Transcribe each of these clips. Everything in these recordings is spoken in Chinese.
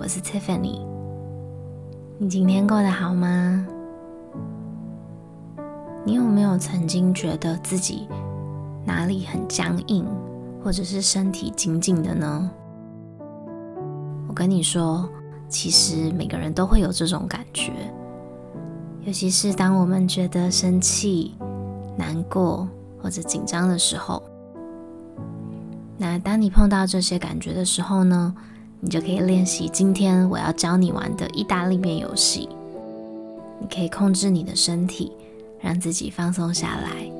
我是 Tiffany。你今天过得好吗？你有没有曾经觉得自己哪里很僵硬，或者是身体紧紧的呢？我跟你说，其实每个人都会有这种感觉，尤其是当我们觉得生气、难过或者紧张的时候。那当你碰到这些感觉的时候呢，你就可以练习今天我要教你玩的意大利面游戏。你可以控制你的身体，让自己放松下来，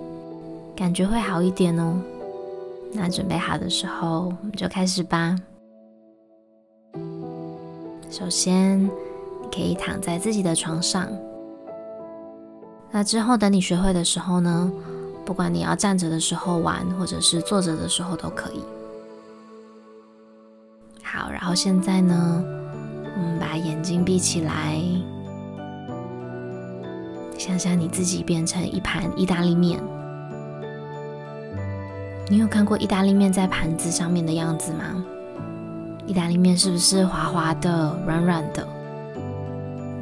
感觉会好一点哦。那准备好的时候，我们就开始吧。首先，你可以躺在自己的床上。那之后，等你学会的时候呢，不管你要站着的时候玩，或者是坐着的时候都可以。好，然后现在呢，我们把眼睛闭起来，想象你自己变成一盘意大利面。你有看过意大利面在盘子上面的样子吗？意大利面是不是滑滑的、软软的？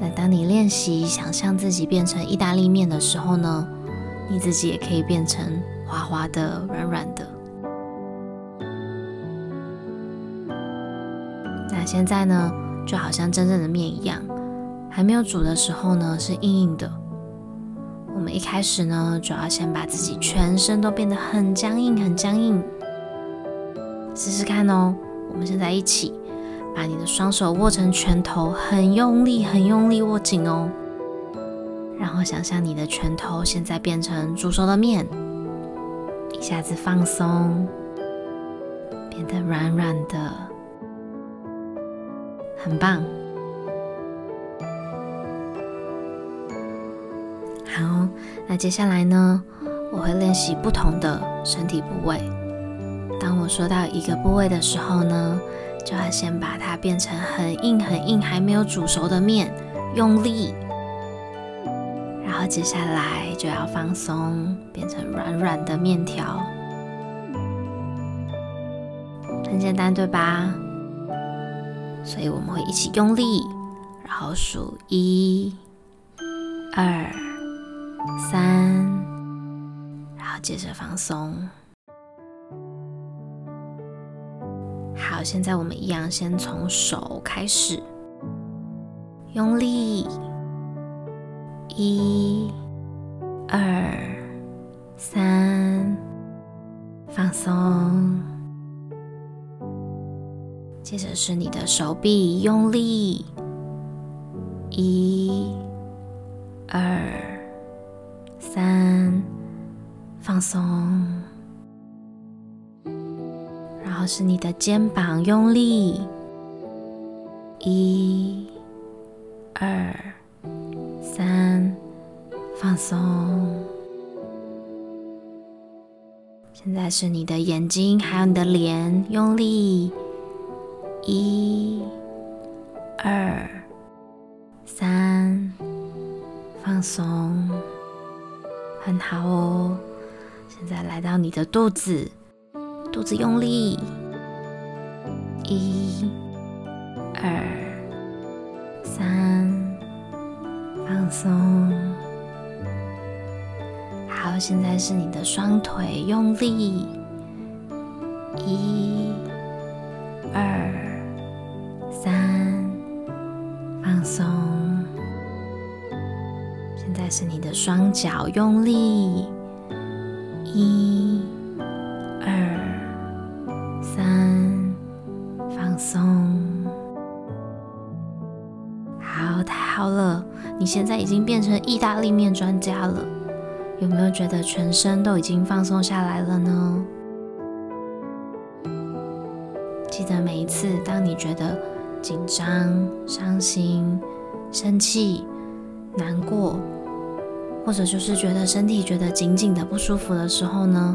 那当你练习想象自己变成意大利面的时候呢，你自己也可以变成滑滑的、软软的。现在呢，就好像真正的面一样，还没有煮的时候呢，是硬硬的。我们一开始呢，主要先把自己全身都变得很僵硬、很僵硬。试试看哦。我们现在一起把你的双手握成拳头，很用力、很用力握紧哦。然后想象你的拳头现在变成煮熟的面，一下子放松，变得软软的，很棒。好，那接下来呢，我会练习不同的身体部位。当我说到一个部位的时候呢，就要先把它变成很硬、很硬、还没有煮熟的面，用力。然后接下来就要放松，变成软软的面条，很简单，对吧？所以我们会一起用力，然后数一、二、三，然后接着放松。好，现在我们一样，先从手开始，用力。一、二、接着是你的手臂，用力。一、二、三，放松。然后是你的肩膀，用力。一、二。三，放松。现在是你的眼睛，还有你的脸，用力。一、二、三，放松，很好哦。现在来到你的肚子，肚子用力。一、二、三。放松，好，现在是你的双腿，用力，一、二、三，放松。现在是你的双脚，用力，一、二、三，放松。好，太好了。你现在已经变成意大利面专家了，有没有觉得全身都已经放松下来了呢？记得每一次当你觉得紧张、伤心、生气、难过，或者就是觉得身体觉得紧紧的不舒服的时候呢，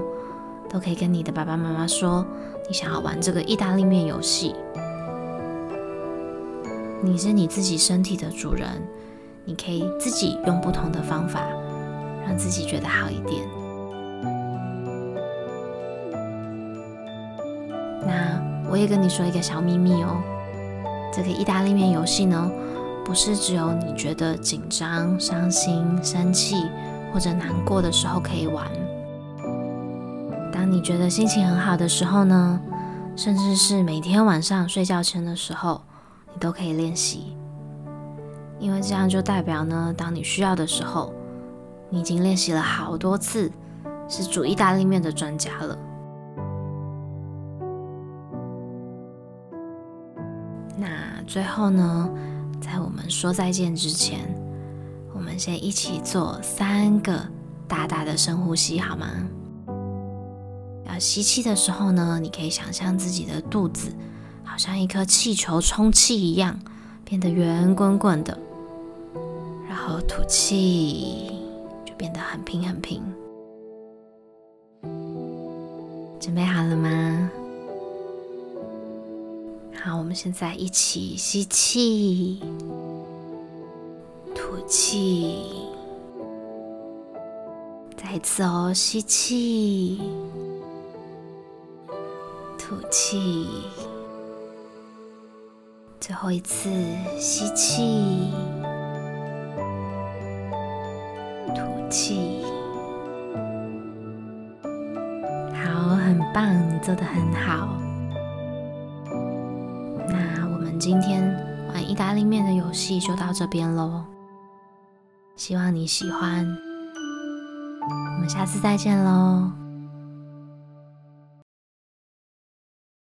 都可以跟你的爸爸妈妈说，你想要玩这个意大利面游戏。你是你自己身体的主人。你可以自己用不同的方法，让自己觉得好一点。那我也跟你说一个小秘密哦，这个意大利面游戏呢，不是只有你觉得紧张、伤心、生气或者难过的时候可以玩。当你觉得心情很好的时候呢，甚至是每天晚上睡觉前的时候，你都可以练习。因为这样就代表呢，当你需要的时候，你已经练习了好多次，是煮意大利面的专家了。那最后呢，在我们说再见之前，我们先一起做三个大大的深呼吸，好吗？要吸气的时候呢，你可以想象自己的肚子好像一颗气球充气一样，变得圆滚滚的，然后吐气就。变得很平很平，准备好了吗？好，我们现在一起吸气，吐气，再一次哦，吸气，吐气，最后一次吸气。吐气，好，很棒，你做得很好。今天玩意大利面的游戏就到这边喽，希望你喜欢。我们下次再见喽。